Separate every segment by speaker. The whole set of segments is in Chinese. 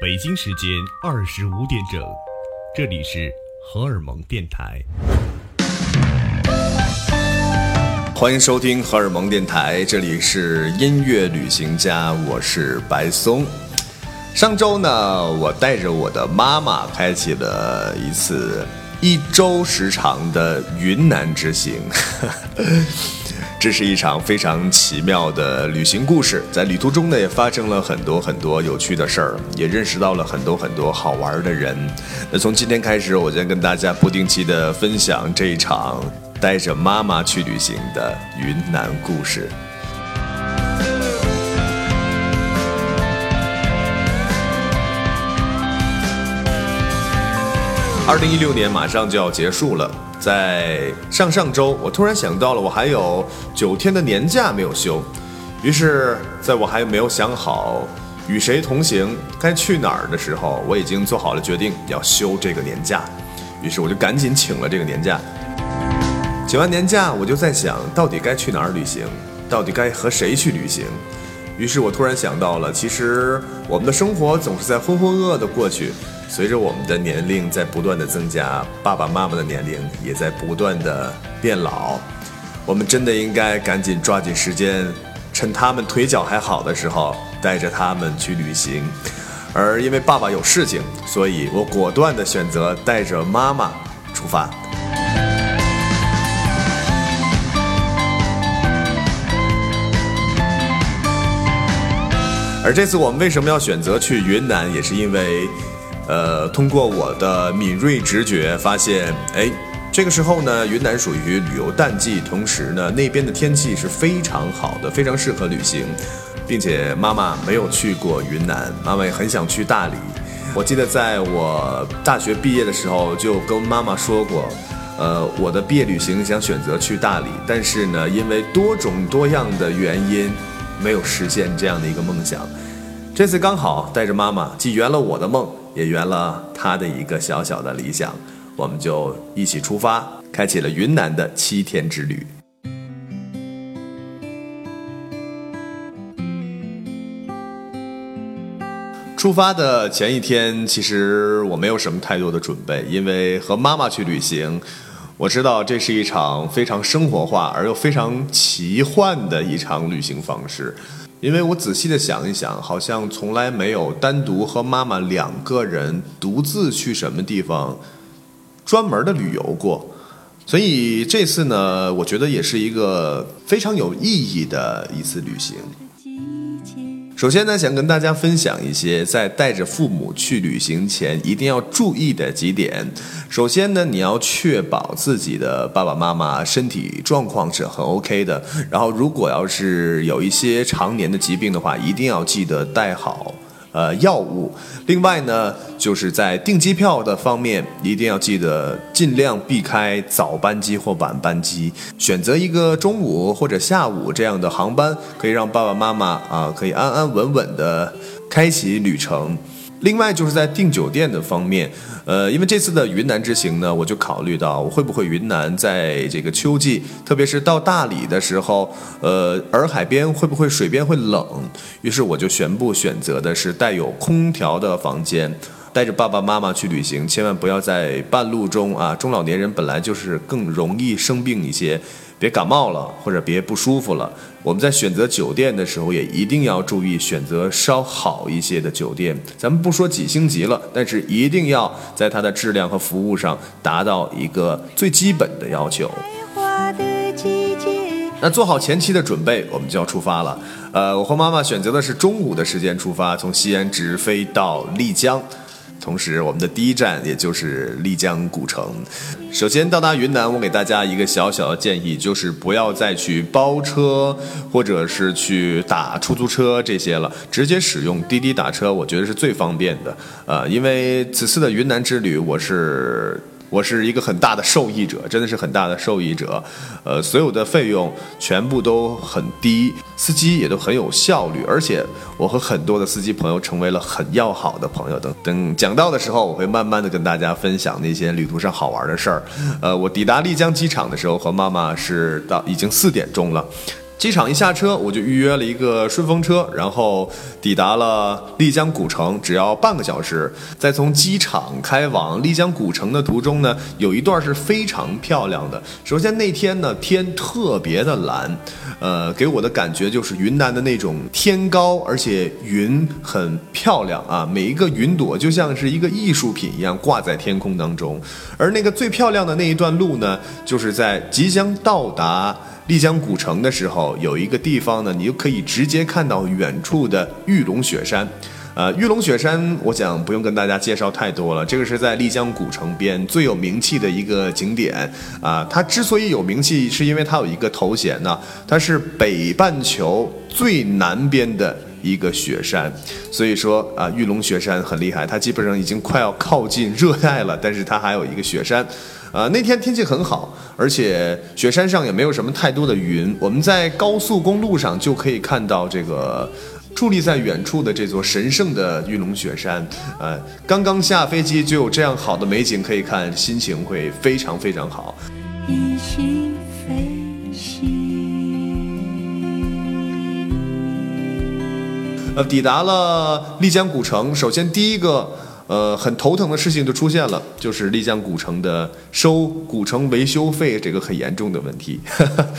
Speaker 1: 北京时间二十五点整，这里是荷尔蒙电台。
Speaker 2: 欢迎收听荷尔蒙电台，这里是音乐旅行家，我是白松。上周呢，我带着我的妈妈开启了一次一周时长的云南之行。这是一场非常奇妙的旅行故事，在旅途中呢，也发生了很多很多有趣的事儿，也认识到了很多很多好玩的人。那从今天开始，我将跟大家不定期的分享这一场带着妈妈去旅行的云南故事。二零一六年马上就要结束了。在上上周，我突然想到了，我还有九天的年假没有休。于是，在我还没有想好与谁同行、该去哪儿的时候，我已经做好了决定要休这个年假。于是，我就赶紧请了这个年假。请完年假，我就在想到底该去哪儿旅行，到底该和谁去旅行。于是我突然想到了，其实我们的生活总是在浑浑噩噩的过去。随着我们的年龄在不断的增加，爸爸妈妈的年龄也在不断的变老，我们真的应该赶紧抓紧时间，趁他们腿脚还好的时候，带着他们去旅行。而因为爸爸有事情，所以我果断的选择带着妈妈出发。而这次我们为什么要选择去云南，也是因为。呃，通过我的敏锐直觉发现，哎，这个时候呢，云南属于旅游淡季，同时呢，那边的天气是非常好的，非常适合旅行，并且妈妈没有去过云南，妈妈也很想去大理。我记得在我大学毕业的时候就跟妈妈说过，呃，我的毕业旅行想选择去大理，但是呢，因为多种多样的原因，没有实现这样的一个梦想。这次刚好带着妈妈，既圆了我的梦。也圆了他的一个小小的理想，我们就一起出发，开启了云南的七天之旅。出发的前一天，其实我没有什么太多的准备，因为和妈妈去旅行，我知道这是一场非常生活化而又非常奇幻的一场旅行方式。因为我仔细的想一想，好像从来没有单独和妈妈两个人独自去什么地方专门的旅游过，所以这次呢，我觉得也是一个非常有意义的一次旅行。首先呢，想跟大家分享一些在带着父母去旅行前一定要注意的几点。首先呢，你要确保自己的爸爸妈妈身体状况是很 OK 的。然后，如果要是有一些常年的疾病的话，一定要记得带好。呃，药物。另外呢，就是在订机票的方面，一定要记得尽量避开早班机或晚班机，选择一个中午或者下午这样的航班，可以让爸爸妈妈啊可以安安稳稳的开启旅程。另外就是在订酒店的方面，呃，因为这次的云南之行呢，我就考虑到我会不会云南在这个秋季，特别是到大理的时候，呃，洱海边会不会水边会冷？于是我就全部选择的是带有空调的房间。带着爸爸妈妈去旅行，千万不要在半路中啊，中老年人本来就是更容易生病一些。别感冒了，或者别不舒服了。我们在选择酒店的时候，也一定要注意选择稍好一些的酒店。咱们不说几星级了，但是一定要在它的质量和服务上达到一个最基本的要求。那做好前期的准备，我们就要出发了。呃，我和妈妈选择的是中午的时间出发，从西安直飞到丽江。同时，我们的第一站也就是丽江古城。首先到达云南，我给大家一个小小的建议，就是不要再去包车或者是去打出租车这些了，直接使用滴滴打车，我觉得是最方便的。呃，因为此次的云南之旅，我是。我是一个很大的受益者，真的是很大的受益者，呃，所有的费用全部都很低，司机也都很有效率，而且我和很多的司机朋友成为了很要好的朋友。等等讲到的时候，我会慢慢的跟大家分享那些旅途上好玩的事儿。呃，我抵达丽江机场的时候和妈妈是到已经四点钟了。机场一下车，我就预约了一个顺风车，然后抵达了丽江古城，只要半个小时。在从机场开往丽江古城的途中呢，有一段是非常漂亮的。首先那天呢，天特别的蓝，呃，给我的感觉就是云南的那种天高，而且云很漂亮啊，每一个云朵就像是一个艺术品一样挂在天空当中。而那个最漂亮的那一段路呢，就是在即将到达。丽江古城的时候，有一个地方呢，你就可以直接看到远处的玉龙雪山。呃，玉龙雪山，我想不用跟大家介绍太多了。这个是在丽江古城边最有名气的一个景点啊。它之所以有名气，是因为它有一个头衔呢，它是北半球最南边的一个雪山。所以说啊，玉龙雪山很厉害，它基本上已经快要靠近热带了，但是它还有一个雪山。呃，那天天气很好，而且雪山上也没有什么太多的云。我们在高速公路上就可以看到这个矗立在远处的这座神圣的玉龙雪山。呃，刚刚下飞机就有这样好的美景可以看，心情会非常非常好。一起飞行。呃，抵达了丽江古城，首先第一个。呃，很头疼的事情就出现了，就是丽江古城的收古城维修费这个很严重的问题。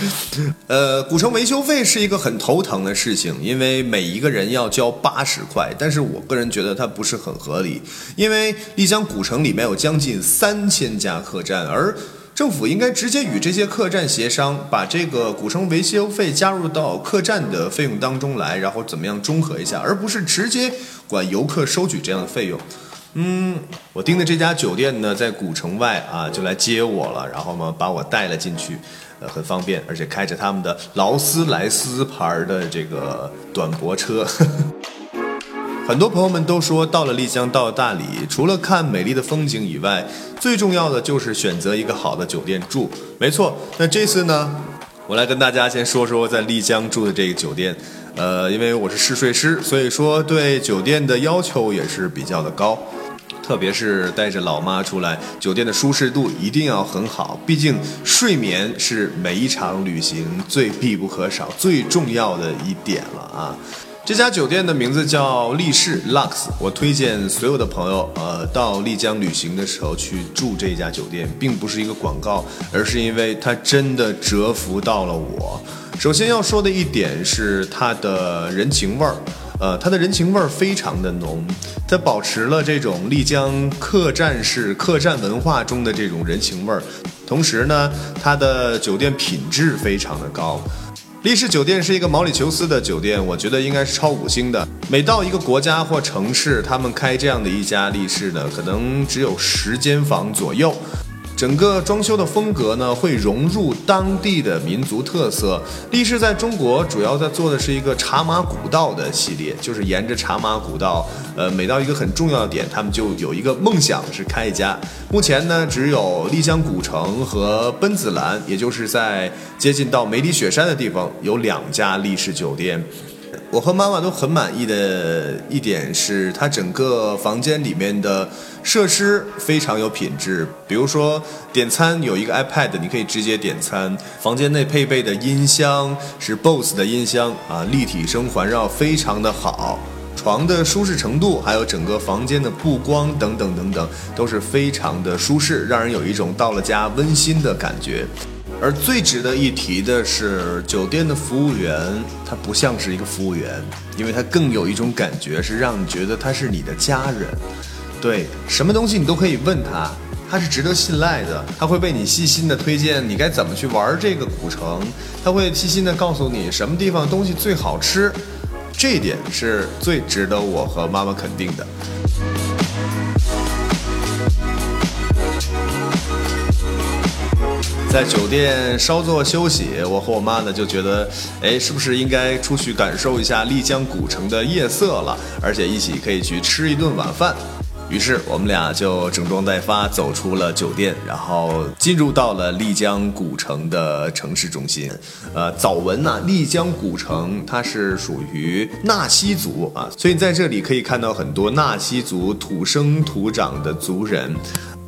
Speaker 2: 呃，古城维修费是一个很头疼的事情，因为每一个人要交八十块，但是我个人觉得它不是很合理，因为丽江古城里面有将近三千家客栈，而政府应该直接与这些客栈协商，把这个古城维修费加入到客栈的费用当中来，然后怎么样中和一下，而不是直接管游客收取这样的费用。嗯，我订的这家酒店呢，在古城外啊，就来接我了，然后呢，把我带了进去，呃，很方便，而且开着他们的劳斯莱斯牌的这个短驳车。很多朋友们都说，到了丽江，到了大理，除了看美丽的风景以外，最重要的就是选择一个好的酒店住。没错，那这次呢，我来跟大家先说说在丽江住的这个酒店。呃，因为我是试睡师，所以说对酒店的要求也是比较的高。特别是带着老妈出来，酒店的舒适度一定要很好，毕竟睡眠是每一场旅行最必不可少、最重要的一点了啊！这家酒店的名字叫丽仕 Lux，我推荐所有的朋友，呃，到丽江旅行的时候去住这家酒店，并不是一个广告，而是因为它真的折服到了我。首先要说的一点是它的人情味儿。呃，它的人情味儿非常的浓，它保持了这种丽江客栈式客栈文化中的这种人情味儿，同时呢，它的酒店品质非常的高。丽仕酒店是一个毛里求斯的酒店，我觉得应该是超五星的。每到一个国家或城市，他们开这样的一家丽仕呢，可能只有十间房左右。整个装修的风格呢，会融入当地的民族特色。力士在中国主要在做的是一个茶马古道的系列，就是沿着茶马古道，呃，每到一个很重要的点，他们就有一个梦想是开一家。目前呢，只有丽江古城和奔子栏，也就是在接近到梅里雪山的地方，有两家力士酒店。我和妈妈都很满意的一点是，它整个房间里面的设施非常有品质。比如说点餐有一个 iPad，你可以直接点餐。房间内配备的音箱是 BOSS 的音箱啊，立体声环绕非常的好。床的舒适程度，还有整个房间的布光等等等等，都是非常的舒适，让人有一种到了家温馨的感觉。而最值得一提的是，酒店的服务员他不像是一个服务员，因为他更有一种感觉，是让你觉得他是你的家人。对，什么东西你都可以问他，他是值得信赖的，他会为你细心的推荐你该怎么去玩这个古城，他会细心的告诉你什么地方东西最好吃，这一点是最值得我和妈妈肯定的。在酒店稍作休息，我和我妈呢就觉得，哎，是不是应该出去感受一下丽江古城的夜色了？而且一起可以去吃一顿晚饭。于是我们俩就整装待发，走出了酒店，然后进入到了丽江古城的城市中心。呃，早闻呐，丽江古城它是属于纳西族啊，所以在这里可以看到很多纳西族土生土长的族人。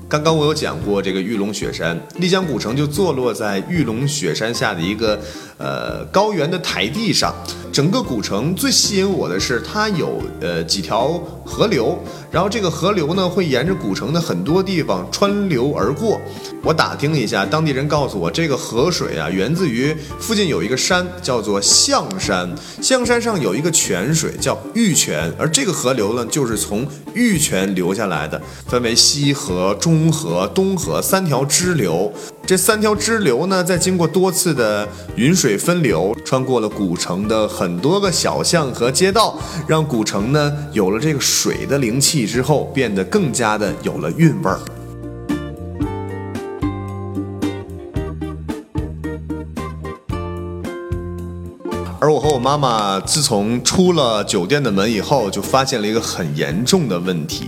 Speaker 2: 刚刚我有讲过这个玉龙雪山，丽江古城就坐落在玉龙雪山下的一个呃高原的台地上。整个古城最吸引我的是它有呃几条河流，然后这个河流呢会沿着古城的很多地方穿流而过。我打听了一下，当地人告诉我，这个河水啊源自于附近有一个山叫做象山，象山上有一个泉水叫玉泉，而这个河流呢就是从玉泉流下来的，分为西河、中河、东河三条支流。这三条支流呢，在经过多次的云水分流，穿过了古城的很多个小巷和街道，让古城呢有了这个水的灵气之后，变得更加的有了韵味儿。妈妈自从出了酒店的门以后，就发现了一个很严重的问题，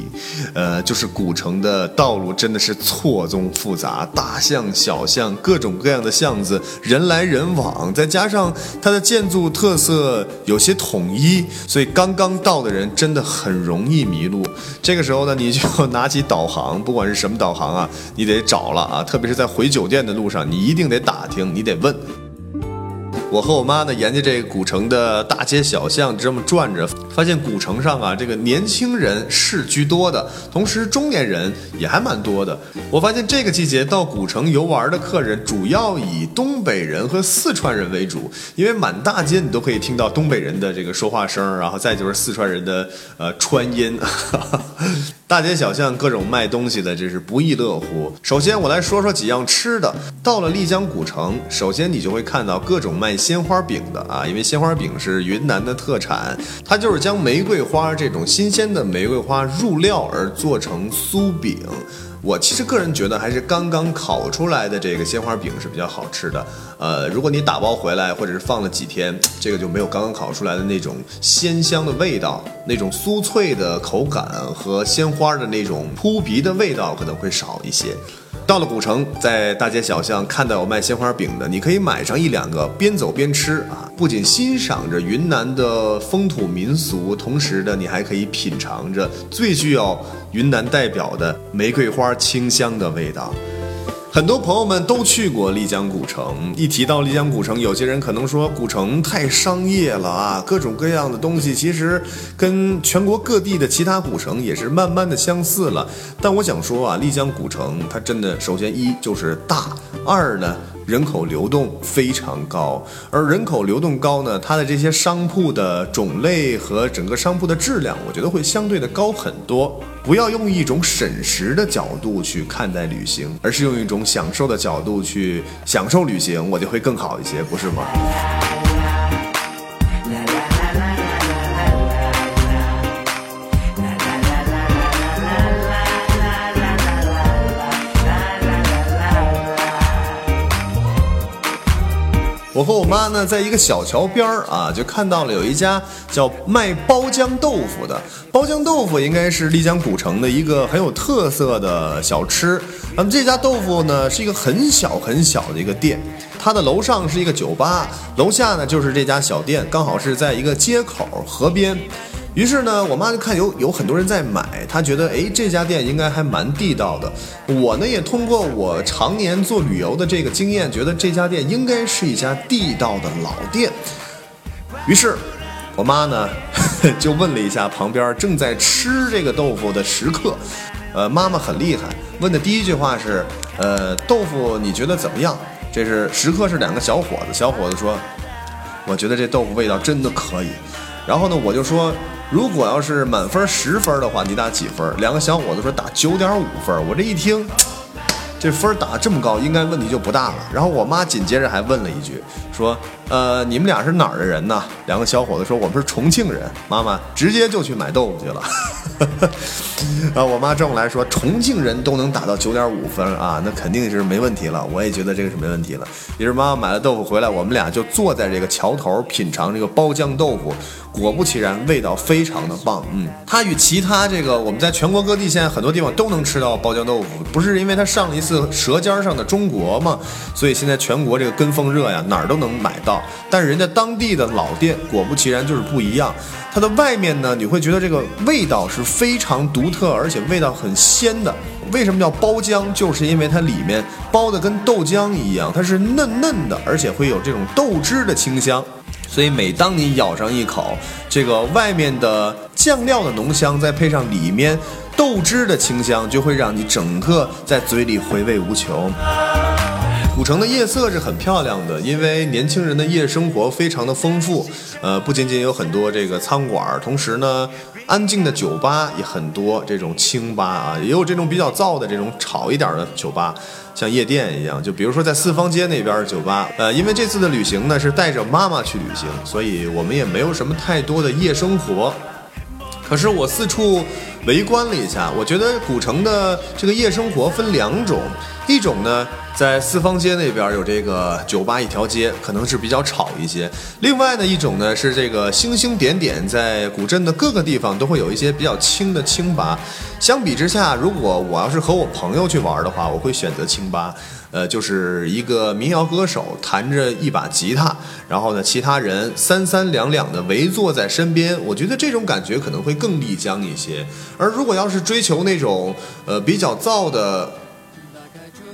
Speaker 2: 呃，就是古城的道路真的是错综复杂，大巷小巷，各种各样的巷子，人来人往，再加上它的建筑特色有些统一，所以刚刚到的人真的很容易迷路。这个时候呢，你就拿起导航，不管是什么导航啊，你得找了啊，特别是在回酒店的路上，你一定得打听，你得问。我和我妈呢，沿着这个古城的大街小巷这么转着，发现古城上啊，这个年轻人是居多的，同时中年人也还蛮多的。我发现这个季节到古城游玩的客人，主要以东北人和四川人为主，因为满大街你都可以听到东北人的这个说话声，然后再就是四川人的呃川音。大街小巷各种卖东西的，真是不亦乐乎。首先我来说说几样吃的。到了丽江古城，首先你就会看到各种卖鲜花饼的啊，因为鲜花饼是云南的特产，它就是将玫瑰花这种新鲜的玫瑰花入料而做成酥饼。我其实个人觉得，还是刚刚烤出来的这个鲜花饼是比较好吃的。呃，如果你打包回来，或者是放了几天，这个就没有刚刚烤出来的那种鲜香的味道，那种酥脆的口感和鲜花的那种扑鼻的味道可能会少一些。到了古城，在大街小巷看到有卖鲜花饼的，你可以买上一两个，边走边吃啊！不仅欣赏着云南的风土民俗，同时呢你还可以品尝着最具有云南代表的玫瑰花清香的味道。很多朋友们都去过丽江古城，一提到丽江古城，有些人可能说古城太商业了啊，各种各样的东西其实跟全国各地的其他古城也是慢慢的相似了。但我想说啊，丽江古城它真的首先一就是大，二呢。人口流动非常高，而人口流动高呢，它的这些商铺的种类和整个商铺的质量，我觉得会相对的高很多。不要用一种审时的角度去看待旅行，而是用一种享受的角度去享受旅行，我就会更好一些，不是吗？我和我妈呢，在一个小桥边儿啊，就看到了有一家叫卖包浆豆腐的。包浆豆腐应该是丽江古城的一个很有特色的小吃。那么这家豆腐呢，是一个很小很小的一个店，它的楼上是一个酒吧，楼下呢就是这家小店，刚好是在一个街口河边。于是呢，我妈就看有有很多人在买，她觉得哎这家店应该还蛮地道的。我呢也通过我常年做旅游的这个经验，觉得这家店应该是一家地道的老店。于是，我妈呢 就问了一下旁边正在吃这个豆腐的食客，呃，妈妈很厉害，问的第一句话是，呃，豆腐你觉得怎么样？这是食客是两个小伙子，小伙子说，我觉得这豆腐味道真的可以。然后呢，我就说。如果要是满分十分的话，你打几分？两个小伙子说打九点五分。我这一听，这分打这么高，应该问题就不大了。然后我妈紧接着还问了一句，说：“呃，你们俩是哪儿的人呢？”两个小伙子说：“我们是重庆人。”妈妈直接就去买豆腐去了。啊，我妈这么来说，重庆人都能打到九点五分啊，那肯定是没问题了。我也觉得这个是没问题了。于是妈妈买了豆腐回来，我们俩就坐在这个桥头品尝这个包浆豆腐。果不其然，味道非常的棒。嗯，它与其他这个我们在全国各地现在很多地方都能吃到包浆豆腐，不是因为它上了一次《舌尖上的中国》嘛，所以现在全国这个跟风热呀，哪儿都能买到。但是人家当地的老店，果不其然就是不一样。它的外面呢，你会觉得这个味道是非常独特，而且味道很鲜的。为什么叫包浆？就是因为它里面包的跟豆浆一样，它是嫩嫩的，而且会有这种豆汁的清香。所以每当你咬上一口，这个外面的酱料的浓香，再配上里面豆汁的清香，就会让你整个在嘴里回味无穷。古城的夜色是很漂亮的，因为年轻人的夜生活非常的丰富。呃，不仅仅有很多这个餐馆，同时呢，安静的酒吧也很多。这种清吧啊，也有这种比较燥的这种吵一点的酒吧，像夜店一样。就比如说在四方街那边的酒吧。呃，因为这次的旅行呢是带着妈妈去旅行，所以我们也没有什么太多的夜生活。可是我四处围观了一下，我觉得古城的这个夜生活分两种，一种呢。在四方街那边有这个酒吧一条街，可能是比较吵一些。另外呢一种呢是这个星星点点，在古镇的各个地方都会有一些比较轻的清吧。相比之下，如果我要是和我朋友去玩的话，我会选择清吧。呃，就是一个民谣歌手弹着一把吉他，然后呢其他人三三两两的围坐在身边，我觉得这种感觉可能会更丽江一些。而如果要是追求那种呃比较燥的。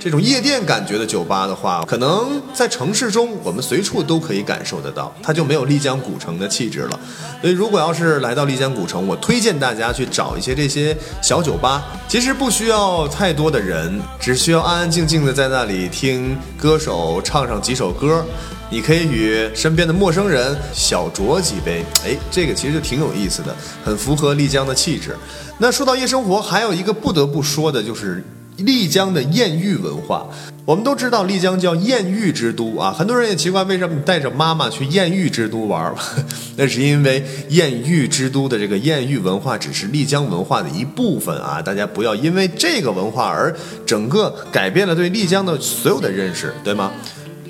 Speaker 2: 这种夜店感觉的酒吧的话，可能在城市中我们随处都可以感受得到，它就没有丽江古城的气质了。所以，如果要是来到丽江古城，我推荐大家去找一些这些小酒吧。其实不需要太多的人，只需要安安静静的在那里听歌手唱上几首歌，你可以与身边的陌生人小酌几杯。哎，这个其实就挺有意思的，很符合丽江的气质。那说到夜生活，还有一个不得不说的就是。丽江的艳遇文化，我们都知道丽江叫艳遇之都啊，很多人也奇怪为什么你带着妈妈去艳遇之都玩，那是因为艳遇之都的这个艳遇文化只是丽江文化的一部分啊，大家不要因为这个文化而整个改变了对丽江的所有的认识，对吗？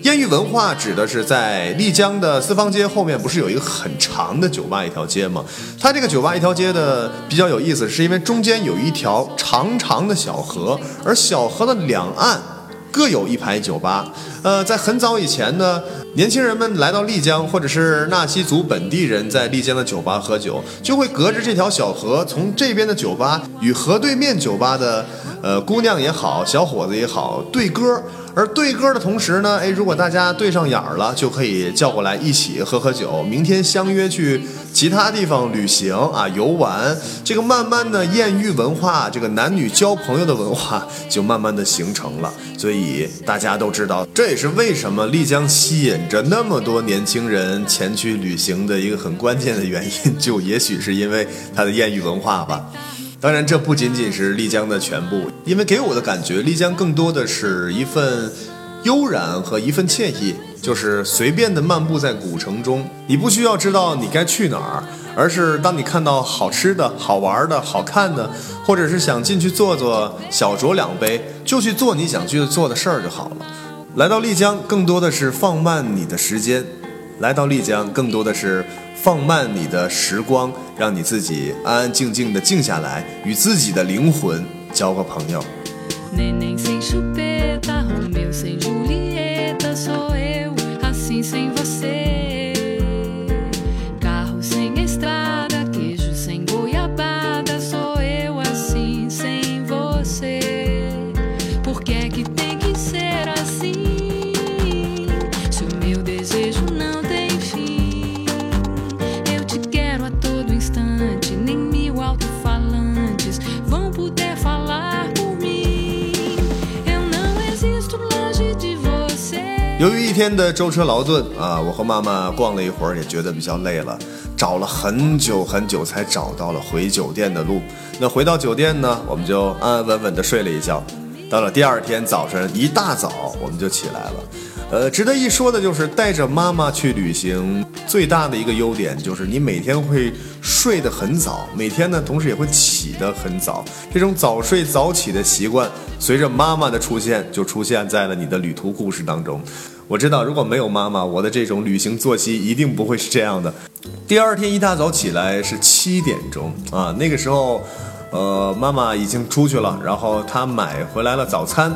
Speaker 2: 烟雨文化指的是在丽江的四方街后面，不是有一个很长的酒吧一条街吗？它这个酒吧一条街的比较有意思，是因为中间有一条长长的小河，而小河的两岸各有一排酒吧。呃，在很早以前呢，年轻人们来到丽江，或者是纳西族本地人在丽江的酒吧喝酒，就会隔着这条小河，从这边的酒吧与河对面酒吧的呃姑娘也好，小伙子也好对歌。而对歌的同时呢，哎，如果大家对上眼儿了，就可以叫过来一起喝喝酒，明天相约去其他地方旅行啊游玩。这个慢慢的艳遇文化，这个男女交朋友的文化就慢慢的形成了。所以大家都知道，这也是为什么丽江吸引着那么多年轻人前去旅行的一个很关键的原因，就也许是因为它的艳遇文化吧。当然，这不仅仅是丽江的全部，因为给我的感觉，丽江更多的是一份悠然和一份惬意，就是随便的漫步在古城中，你不需要知道你该去哪儿，而是当你看到好吃的、好玩的、好看的，或者是想进去坐坐、小酌两杯，就去做你想去做的事儿就好了。来到丽江，更多的是放慢你的时间；来到丽江，更多的是。放慢你的时光，让你自己安安静静的静下来，与自己的灵魂交个朋友。由于一天的舟车劳顿啊，我和妈妈逛了一会儿，也觉得比较累了，找了很久很久才找到了回酒店的路。那回到酒店呢，我们就安安稳稳的睡了一觉。到了第二天早晨一大早，我们就起来了。呃，值得一说的就是带着妈妈去旅行，最大的一个优点就是你每天会睡得很早，每天呢同时也会起得很早。这种早睡早起的习惯，随着妈妈的出现，就出现在了你的旅途故事当中。我知道，如果没有妈妈，我的这种旅行作息一定不会是这样的。第二天一大早起来是七点钟啊，那个时候，呃，妈妈已经出去了，然后她买回来了早餐。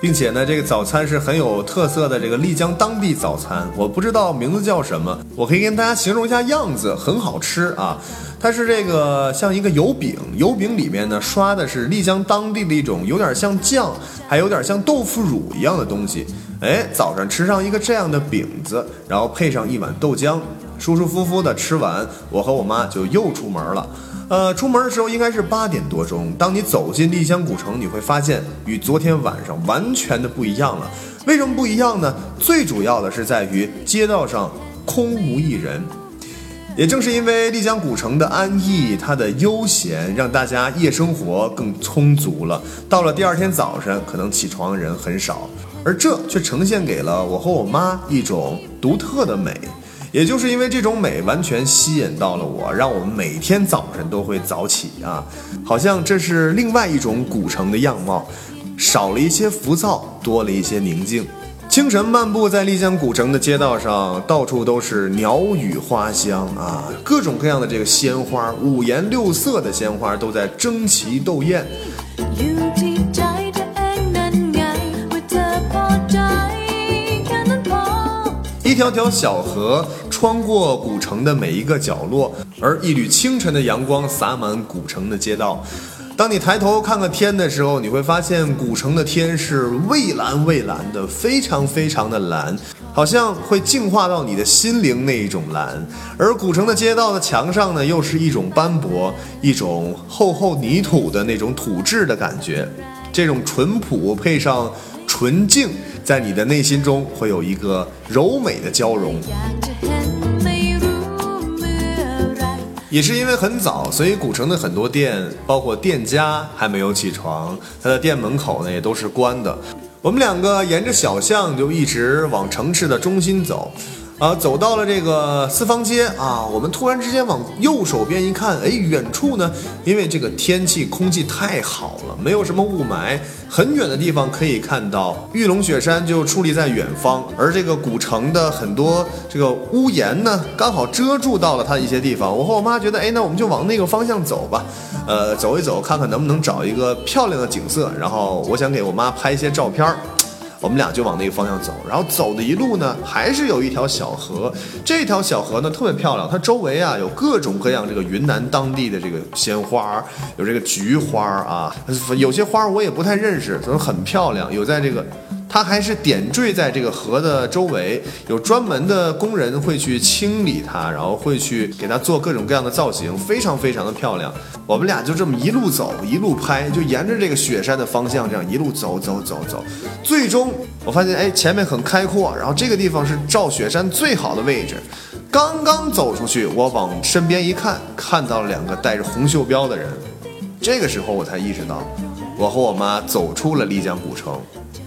Speaker 2: 并且呢，这个早餐是很有特色的，这个丽江当地早餐，我不知道名字叫什么，我可以跟大家形容一下样子，很好吃啊。它是这个像一个油饼，油饼里面呢刷的是丽江当地的一种有点像酱，还有点像豆腐乳一样的东西。哎，早上吃上一个这样的饼子，然后配上一碗豆浆，舒舒服服的吃完，我和我妈就又出门了。呃，出门的时候应该是八点多钟。当你走进丽江古城，你会发现与昨天晚上完全的不一样了。为什么不一样呢？最主要的是在于街道上空无一人。也正是因为丽江古城的安逸，它的悠闲，让大家夜生活更充足了。到了第二天早晨，可能起床的人很少，而这却呈现给了我和我妈一种独特的美。也就是因为这种美，完全吸引到了我，让我们每天早晨都会早起啊，好像这是另外一种古城的样貌，少了一些浮躁，多了一些宁静。清晨漫步在丽江古城的街道上，到处都是鸟语花香啊，各种各样的这个鲜花，五颜六色的鲜花都在争奇斗艳。一条条小河穿过古城的每一个角落，而一缕清晨的阳光洒满古城的街道。当你抬头看看天的时候，你会发现古城的天是蔚蓝蔚蓝的，非常非常的蓝，好像会净化到你的心灵那一种蓝。而古城的街道的墙上呢，又是一种斑驳，一种厚厚泥土的那种土质的感觉。这种淳朴配上纯净，在你的内心中会有一个柔美的交融。也是因为很早，所以古城的很多店，包括店家还没有起床，它的店门口呢也都是关的。我们两个沿着小巷就一直往城市的中心走。啊，走到了这个四方街啊，我们突然之间往右手边一看，哎，远处呢，因为这个天气空气太好了，没有什么雾霾，很远的地方可以看到玉龙雪山就矗立在远方，而这个古城的很多这个屋檐呢，刚好遮住到了它一些地方。我和我妈觉得，哎，那我们就往那个方向走吧，呃，走一走，看看能不能找一个漂亮的景色，然后我想给我妈拍一些照片儿。我们俩就往那个方向走，然后走的一路呢，还是有一条小河。这条小河呢特别漂亮，它周围啊有各种各样这个云南当地的这个鲜花，有这个菊花啊，有些花我也不太认识，反正很漂亮。有在这个。它还是点缀在这个河的周围，有专门的工人会去清理它，然后会去给它做各种各样的造型，非常非常的漂亮。我们俩就这么一路走，一路拍，就沿着这个雪山的方向这样一路走走走走，最终我发现，哎，前面很开阔，然后这个地方是照雪山最好的位置。刚刚走出去，我往身边一看，看到了两个带着红袖标的人，这个时候我才意识到，我和我妈走出了丽江古城。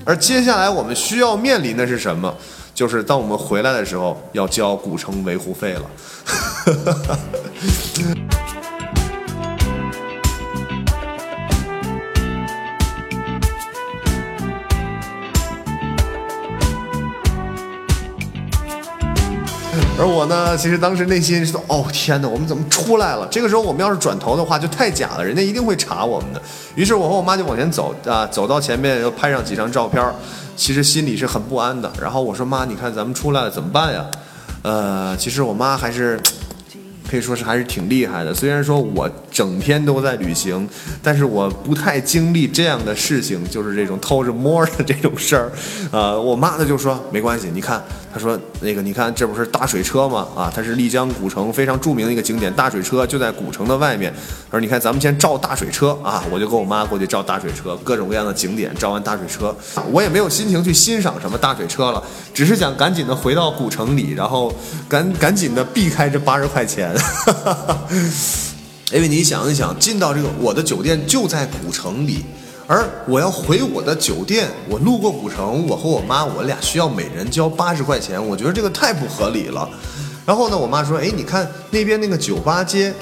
Speaker 2: 而接下来我们需要面临的是什么？就是当我们回来的时候，要交古城维护费了。而我呢，其实当时内心是：“哦天哪，我们怎么出来了？”这个时候我们要是转头的话，就太假了，人家一定会查我们的。于是我和我妈就往前走啊，走到前面又拍上几张照片，其实心里是很不安的。然后我说：“妈，你看咱们出来了怎么办呀？”呃，其实我妈还是。可以说是还是挺厉害的。虽然说我整天都在旅行，但是我不太经历这样的事情，就是这种偷着摸的这种事儿。呃，我妈呢就说没关系，你看，他说那个你看这不是大水车吗？啊，它是丽江古城非常著名的一个景点，大水车就在古城的外面。他说你看咱们先照大水车啊，我就跟我妈过去照大水车，各种各样的景点照完大水车，我也没有心情去欣赏什么大水车了，只是想赶紧的回到古城里，然后赶 赶紧的避开这八十块钱。因为你想一想，进到这个我的酒店就在古城里，而我要回我的酒店，我路过古城，我和我妈，我俩需要每人交八十块钱，我觉得这个太不合理了。然后呢，我妈说：“哎，你看那边那个酒吧街，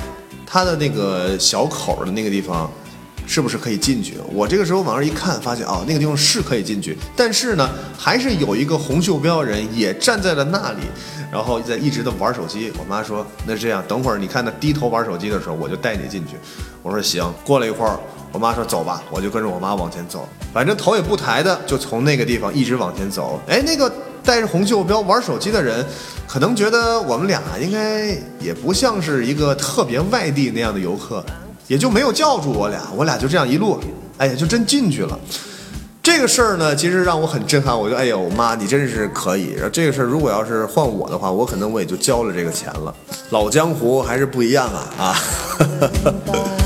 Speaker 2: 它的那个小口的那个地方。”是不是可以进去？我这个时候往上一看，发现啊，那个地方是可以进去，但是呢，还是有一个红袖标人也站在了那里，然后在一直的玩手机。我妈说：“那是这样，等会儿你看他低头玩手机的时候，我就带你进去。”我说：“行。”过了一会儿，我妈说：“走吧。”我就跟着我妈往前走，反正头也不抬的就从那个地方一直往前走。哎，那个带着红袖标玩手机的人，可能觉得我们俩应该也不像是一个特别外地那样的游客，也就没有叫住我俩，我俩就这样一路，哎呀，就真进去了。这个事儿呢，其实让我很震撼。我就哎呦妈，你真是可以。这个事儿，如果要是换我的话，我可能我也就交了这个钱了。老江湖还是不一样啊啊！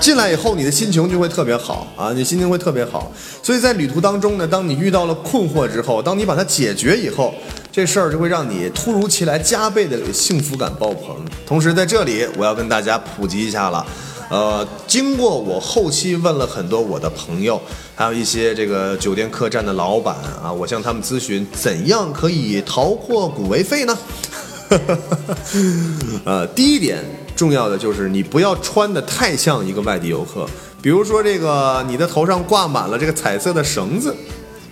Speaker 2: 进来以后，你的心情就会特别好啊，你心情会特别好。所以在旅途当中呢，当你遇到了困惑之后，当你把它解决以后，这事儿就会让你突如其来加倍的幸福感爆棚。同时，在这里我要跟大家普及一下了。呃，经过我后期问了很多我的朋友，还有一些这个酒店客栈的老板啊，我向他们咨询怎样可以逃过古维费呢？呃，第一点重要的就是你不要穿的太像一个外地游客，比如说这个你的头上挂满了这个彩色的绳子，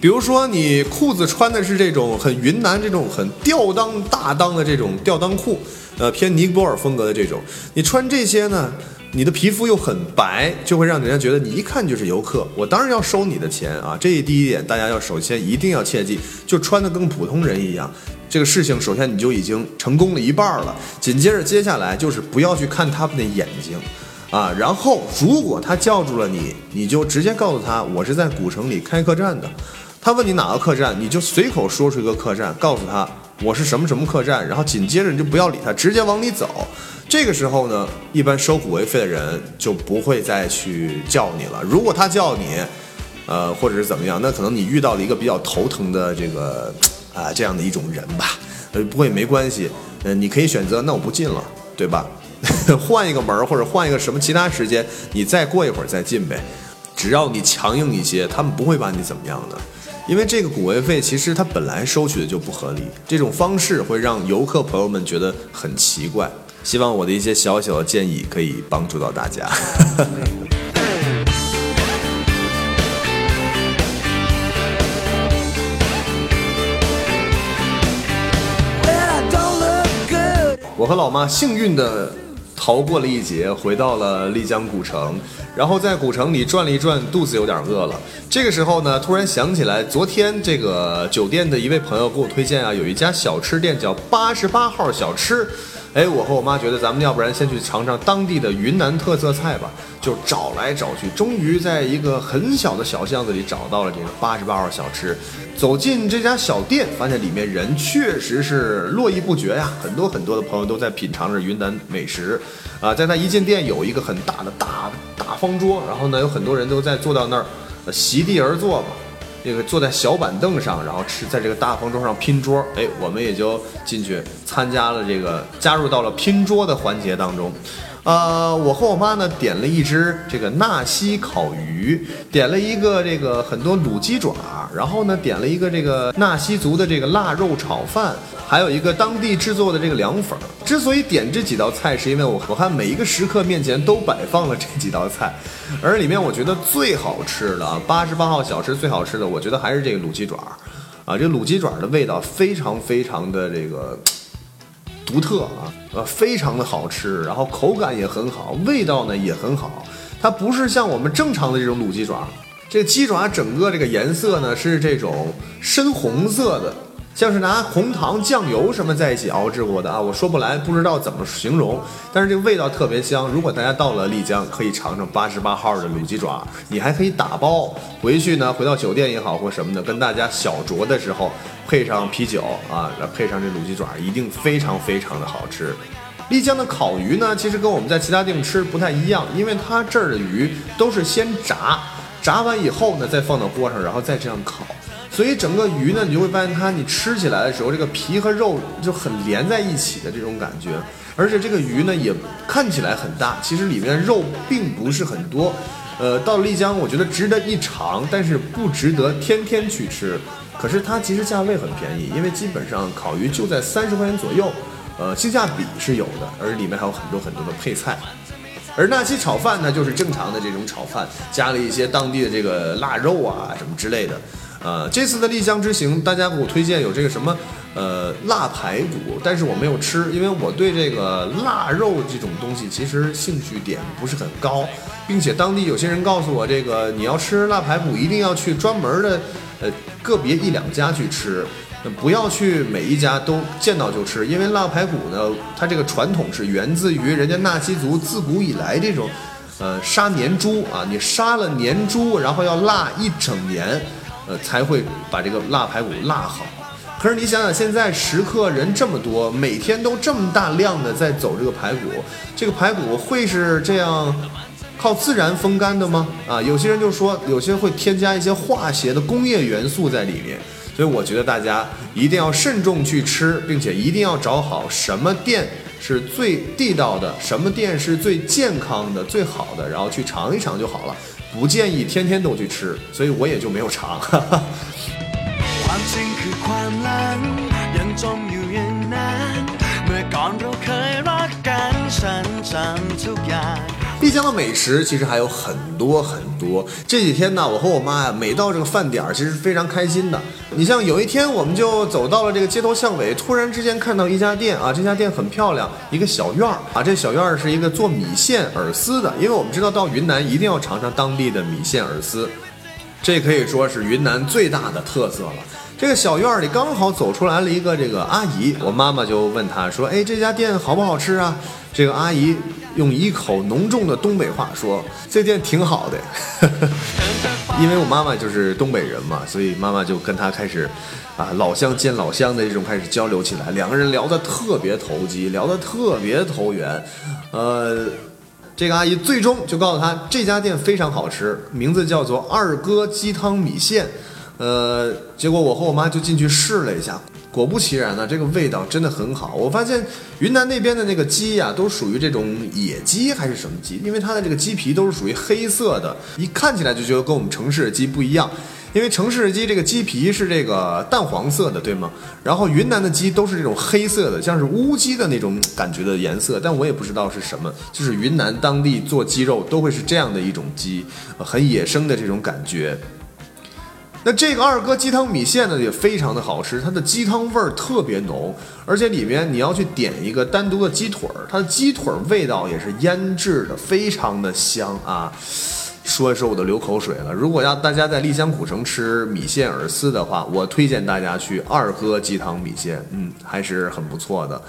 Speaker 2: 比如说你裤子穿的是这种很云南这种很吊裆大裆的这种吊裆裤，呃，偏尼泊尔风格的这种，你穿这些呢？你的皮肤又很白，就会让人家觉得你一看就是游客。我当然要收你的钱啊！这第一点，大家要首先一定要切记，就穿的跟普通人一样。这个事情首先你就已经成功了一半了。紧接着接下来就是不要去看他们的眼睛，啊，然后如果他叫住了你，你就直接告诉他我是在古城里开客栈的。他问你哪个客栈，你就随口说出一个客栈，告诉他我是什么什么客栈，然后紧接着你就不要理他，直接往里走。这个时候呢，一般收古维费的人就不会再去叫你了。如果他叫你，呃，或者是怎么样，那可能你遇到了一个比较头疼的这个啊这样的一种人吧。呃，不过也没关系，呃，你可以选择，那我不进了，对吧？换一个门或者换一个什么其他时间，你再过一会儿再进呗。只要你强硬一些，他们不会把你怎么样的。因为这个古维费其实它本来收取的就不合理，这种方式会让游客朋友们觉得很奇怪。希望我的一些小小的建议可以帮助到大家。和老妈幸运的逃过了一劫，回到了丽江古城，然后在古城里转了一转，肚子有点饿了。这个时候呢，突然想起来，昨天这个酒店的一位朋友给我推荐啊，有一家小吃店叫八十八号小吃。哎，我和我妈觉得咱们要不然先去尝尝当地的云南特色菜吧。就找来找去，终于在一个很小的小巷子里找到了这个八十八号小吃。走进这家小店，发现里面人确实是络绎不绝呀，很多很多的朋友都在品尝着云南美食。啊，在他一进店有一个很大的大大方桌，然后呢有很多人都在坐到那儿，席地而坐吧。这个坐在小板凳上，然后吃在这个大方桌上拼桌，哎，我们也就进去参加了这个，加入到了拼桌的环节当中。呃，我和我妈呢点了一只这个纳西烤鱼，点了一个这个很多卤鸡爪，然后呢点了一个这个纳西族的这个腊肉炒饭，还有一个当地制作的这个凉粉。之所以点这几道菜，是因为我我看每一个食客面前都摆放了这几道菜，而里面我觉得最好吃的八十八号小吃最好吃的，我觉得还是这个卤鸡爪，啊，这卤鸡爪的味道非常非常的这个。独特啊，呃，非常的好吃，然后口感也很好，味道呢也很好。它不是像我们正常的这种卤鸡爪，这鸡爪整个这个颜色呢是这种深红色的。像是拿红糖、酱油什么在一起熬制过的啊，我说不来，不知道怎么形容。但是这个味道特别香。如果大家到了丽江，可以尝尝八十八号的卤鸡爪，你还可以打包回去呢，回到酒店也好或什么的，跟大家小酌的时候配上啤酒啊，配上这卤鸡爪，一定非常非常的好吃。丽江的烤鱼呢，其实跟我们在其他地方吃不太一样，因为它这儿的鱼都是先炸，炸完以后呢再放到锅上，然后再这样烤。所以整个鱼呢，你就会发现它，你吃起来的时候，这个皮和肉就很连在一起的这种感觉，而且这个鱼呢也看起来很大，其实里面肉并不是很多。呃，到丽江，我觉得值得一尝，但是不值得天天去吃。可是它其实价位很便宜，因为基本上烤鱼就在三十块钱左右，呃，性价比是有的，而里面还有很多很多的配菜。而纳西炒饭呢，就是正常的这种炒饭，加了一些当地的这个腊肉啊什么之类的。呃，这次的丽江之行，大家给我推荐有这个什么，呃，腊排骨，但是我没有吃，因为我对这个腊肉这种东西其实兴趣点不是很高，并且当地有些人告诉我，这个你要吃腊排骨，一定要去专门的呃个别一两家去吃，不要去每一家都见到就吃，因为腊排骨呢，它这个传统是源自于人家纳西族自古以来这种，呃杀年猪啊，你杀了年猪，然后要腊一整年，呃才会把这个腊排骨腊好。可是你想想，现在食客人这么多，每天都这么大量的在走这个排骨，这个排骨会是这样靠自然风干的吗？啊，有些人就说，有些会添加一些化学的工业元素在里面，所以我觉得大家一定要慎重去吃，并且一定要找好什么店是最地道的，什么店是最健康的、最好的，然后去尝一尝就好了。不建议天天都去吃，所以我也就没有尝。丽江的美食其实还有很多很多。这几天呢，我和我妈呀，每到这个饭点儿，其实非常开心的。你像有一天，我们就走到了这个街头巷尾，突然之间看到一家店啊，这家店很漂亮，一个小院儿啊，这小院儿是一个做米线饵丝的，因为我们知道到云南一定要尝尝当地的米线饵丝，这可以说是云南最大的特色了。这个小院儿里刚好走出来了一个这个阿姨，我妈妈就问她说：“哎，这家店好不好吃啊？”这个阿姨用一口浓重的东北话说：“这店挺好的。”因为我妈妈就是东北人嘛，所以妈妈就跟她开始啊老乡见老乡的这种开始交流起来，两个人聊得特别投机，聊得特别投缘。呃，这个阿姨最终就告诉她这家店非常好吃，名字叫做二哥鸡汤米线。呃，结果我和我妈就进去试了一下，果不其然呢，这个味道真的很好。我发现云南那边的那个鸡呀，都属于这种野鸡还是什么鸡？因为它的这个鸡皮都是属于黑色的，一看起来就觉得跟我们城市的鸡不一样。因为城市的鸡这个鸡皮是这个淡黄色的，对吗？然后云南的鸡都是这种黑色的，像是乌鸡的那种感觉的颜色，但我也不知道是什么。就是云南当地做鸡肉都会是这样的一种鸡，很野生的这种感觉。那这个二哥鸡汤米线呢也非常的好吃，它的鸡汤味儿特别浓，而且里面你要去点一个单独的鸡腿儿，它的鸡腿儿味道也是腌制的，非常的香啊！说一说我都流口水了。如果要大家在丽江古城吃米线饵丝的话，我推荐大家去二哥鸡汤米线，嗯，还是很不错的。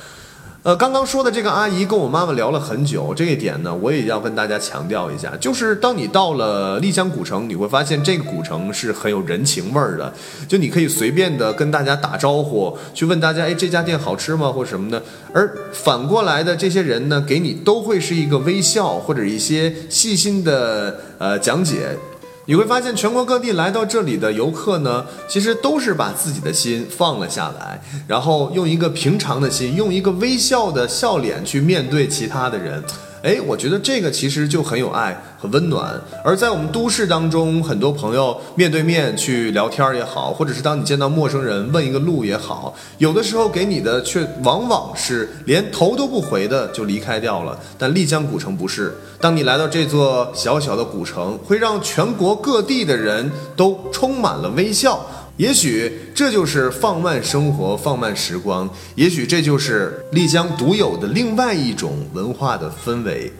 Speaker 2: 呃，刚刚说的这个阿姨跟我妈妈聊了很久，这一点呢，我也要跟大家强调一下，就是当你到了丽江古城，你会发现这个古城是很有人情味儿的，就你可以随便的跟大家打招呼，去问大家，哎，这家店好吃吗，或者什么的，而反过来的这些人呢，给你都会是一个微笑或者一些细心的呃讲解。你会发现，全国各地来到这里的游客呢，其实都是把自己的心放了下来，然后用一个平常的心，用一个微笑的笑脸去面对其他的人。哎，我觉得这个其实就很有爱、很温暖。而在我们都市当中，很多朋友面对面去聊天也好，或者是当你见到陌生人问一个路也好，有的时候给你的却往往是连头都不回的就离开掉了。但丽江古城不是，当你来到这座小小的古城，会让全国各地的人都充满了微笑。也许这就是放慢生活、放慢时光。也许这就是丽江独有的另外一种文化的氛围。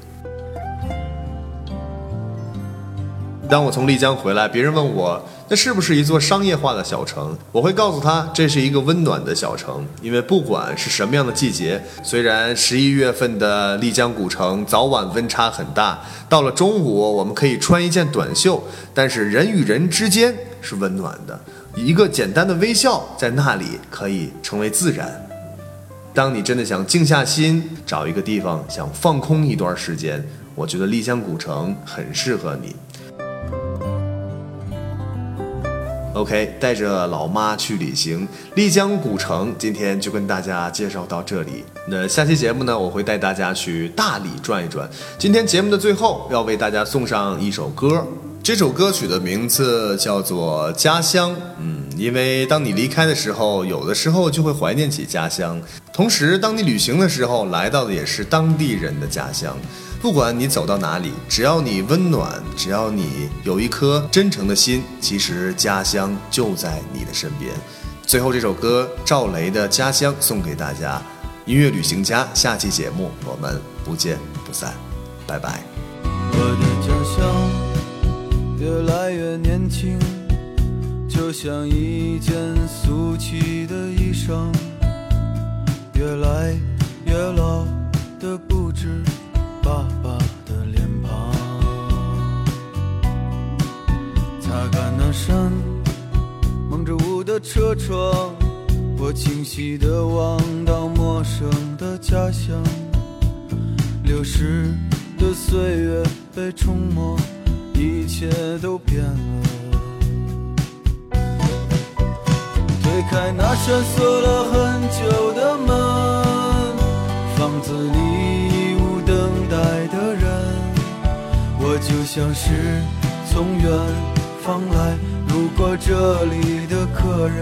Speaker 2: 当我从丽江回来，别人问我那是不是一座商业化的小城，我会告诉他这是一个温暖的小城。因为不管是什么样的季节，虽然十一月份的丽江古城早晚温差很大，到了中午我们可以穿一件短袖，但是人与人之间是温暖的。一个简单的微笑，在那里可以成为自然。当你真的想静下心，找一个地方想放空一段时间，我觉得丽江古城很适合你。OK，带着老妈去旅行，丽江古城今天就跟大家介绍到这里。那下期节目呢，我会带大家去大理转一转。今天节目的最后，要为大家送上一首歌。这首歌曲的名字叫做《家乡》，嗯，因为当你离开的时候，有的时候就会怀念起家乡；同时，当你旅行的时候，来到的也是当地人的家乡。不管你走到哪里，只要你温暖，只要你有一颗真诚的心，其实家乡就在你的身边。最后，这首歌赵雷的《家乡》送给大家，音乐旅行家。下期节目我们不见不散，拜拜。
Speaker 3: 越来越年轻，就就像一件俗气的衣裳，越来越老的不止爸爸的脸庞。擦干那扇蒙着雾的车窗，我清晰地望到陌生的家乡。流逝的岁月被冲没，一切都变了。推开那扇锁了很久的门，房子里已无等待的人，我就像是从远方来路过这里的客人。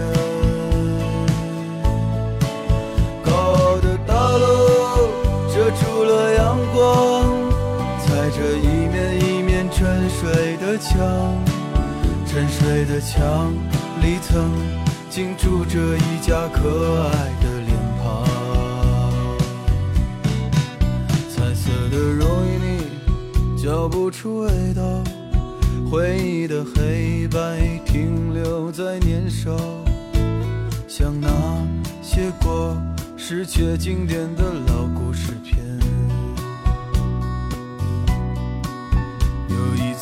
Speaker 3: 高傲的大楼遮住了阳光，踩着一沉睡的墙，沉睡的墙里曾。经住着一家可爱的脸庞，彩色的容易腻，嚼不出味道。回忆的黑白停留在年少，像那些过时却经典的老故事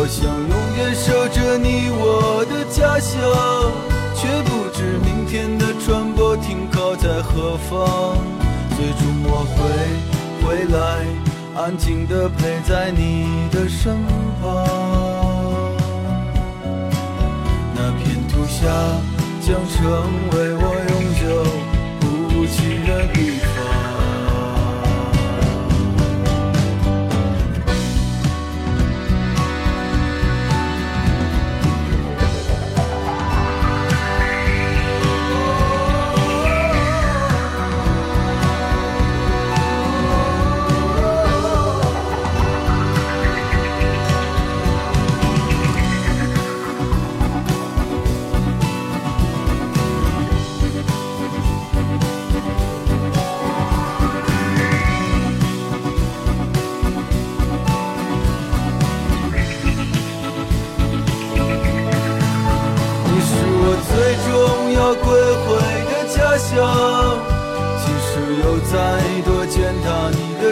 Speaker 3: 我想永远守着你我的家乡，却不知明天的船舶停靠。在何方？最终我会回来，安静地陪在你的身旁。那片土下将成为我永久不弃的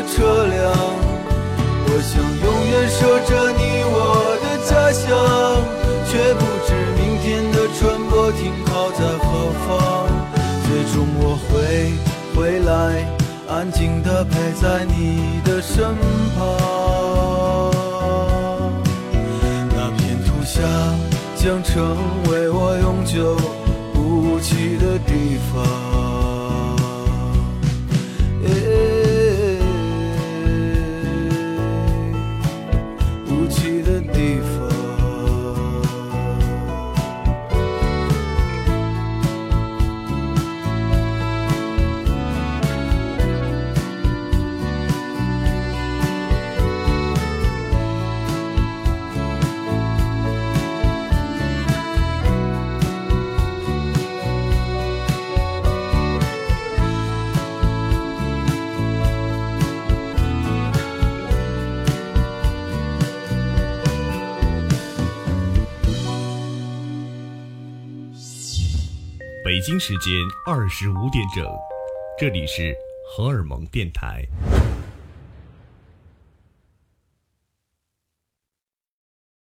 Speaker 3: 车辆，我想永远守着你我的家乡，却不知明天的船舶停靠在何方。最终我会回来，安静地陪在你的身旁。那片土下将成为我永久不弃的地方。
Speaker 1: 时间二十五点整，这里是荷尔蒙电台。